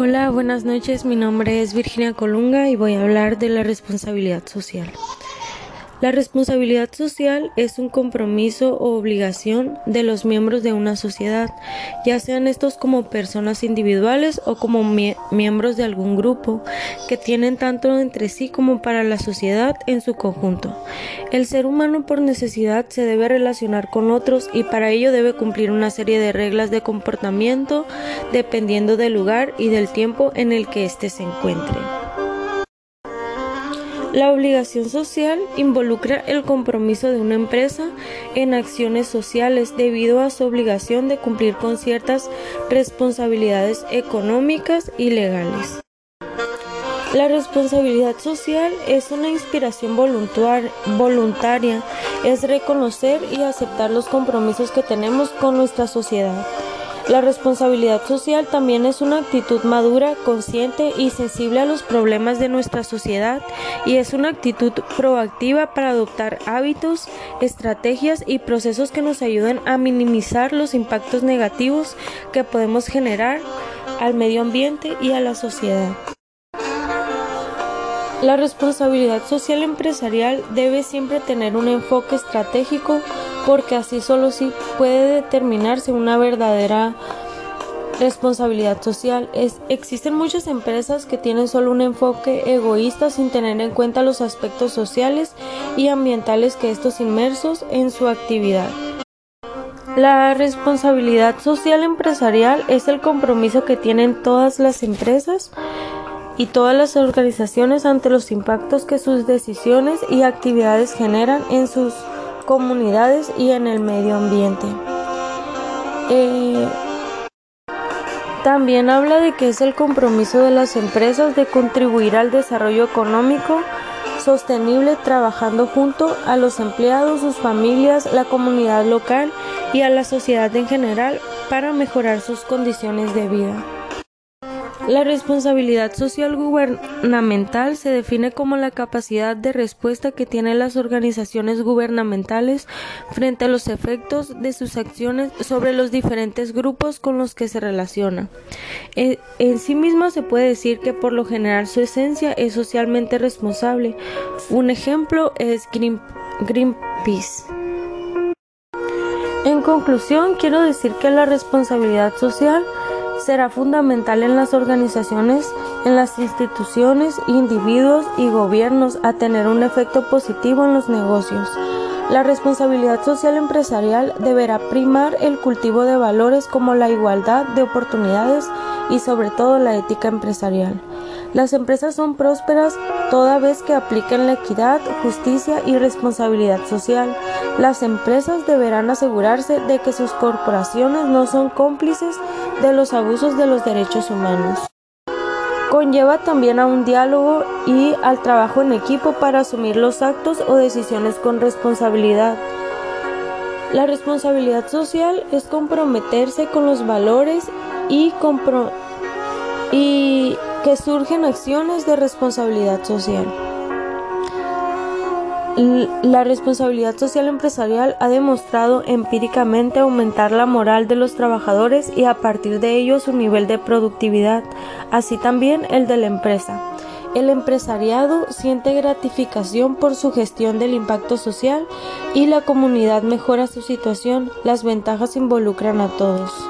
Hola, buenas noches. Mi nombre es Virginia Colunga y voy a hablar de la responsabilidad social. La responsabilidad social es un compromiso o obligación de los miembros de una sociedad, ya sean estos como personas individuales o como miembros de algún grupo, que tienen tanto entre sí como para la sociedad en su conjunto. El ser humano por necesidad se debe relacionar con otros y para ello debe cumplir una serie de reglas de comportamiento dependiendo del lugar y del tiempo en el que éste se encuentre. La obligación social involucra el compromiso de una empresa en acciones sociales debido a su obligación de cumplir con ciertas responsabilidades económicas y legales. La responsabilidad social es una inspiración voluntaria, es reconocer y aceptar los compromisos que tenemos con nuestra sociedad. La responsabilidad social también es una actitud madura, consciente y sensible a los problemas de nuestra sociedad y es una actitud proactiva para adoptar hábitos, estrategias y procesos que nos ayuden a minimizar los impactos negativos que podemos generar al medio ambiente y a la sociedad. La responsabilidad social empresarial debe siempre tener un enfoque estratégico porque así solo sí puede determinarse una verdadera responsabilidad social. Existen muchas empresas que tienen solo un enfoque egoísta sin tener en cuenta los aspectos sociales y ambientales que estos inmersos en su actividad. La responsabilidad social empresarial es el compromiso que tienen todas las empresas y todas las organizaciones ante los impactos que sus decisiones y actividades generan en sus comunidades y en el medio ambiente. Eh, también habla de que es el compromiso de las empresas de contribuir al desarrollo económico sostenible trabajando junto a los empleados, sus familias, la comunidad local y a la sociedad en general para mejorar sus condiciones de vida. La responsabilidad social gubernamental se define como la capacidad de respuesta que tienen las organizaciones gubernamentales frente a los efectos de sus acciones sobre los diferentes grupos con los que se relaciona. En, sí misma se puede decir que por lo general su esencia es socialmente responsable. Un ejemplo es Greenpeace. En conclusión, quiero decir que la responsabilidad social será fundamental en las organizaciones, en las instituciones, individuos y gobiernos a tener un efecto positivo en los negocios. La responsabilidad social empresarial deberá primar el cultivo de valores como la igualdad de oportunidades y sobre todo la ética empresarial. Las empresas son prósperas toda vez que apliquen la equidad, justicia y responsabilidad social. Las empresas deberán asegurarse de que sus corporaciones no son cómplices de los abusos de los derechos humanos. Conlleva también a un diálogo y al trabajo en equipo para asumir los actos o decisiones con responsabilidad. La responsabilidad social es comprometerse con los valores y, y que surgen acciones de responsabilidad social. La responsabilidad social empresarial ha demostrado empíricamente aumentar la moral de los trabajadores y a partir de ello su nivel de productividad, así también el de la empresa. El empresariado siente gratificación por su gestión del impacto social y la comunidad mejora su situación. Las ventajas involucran a todos.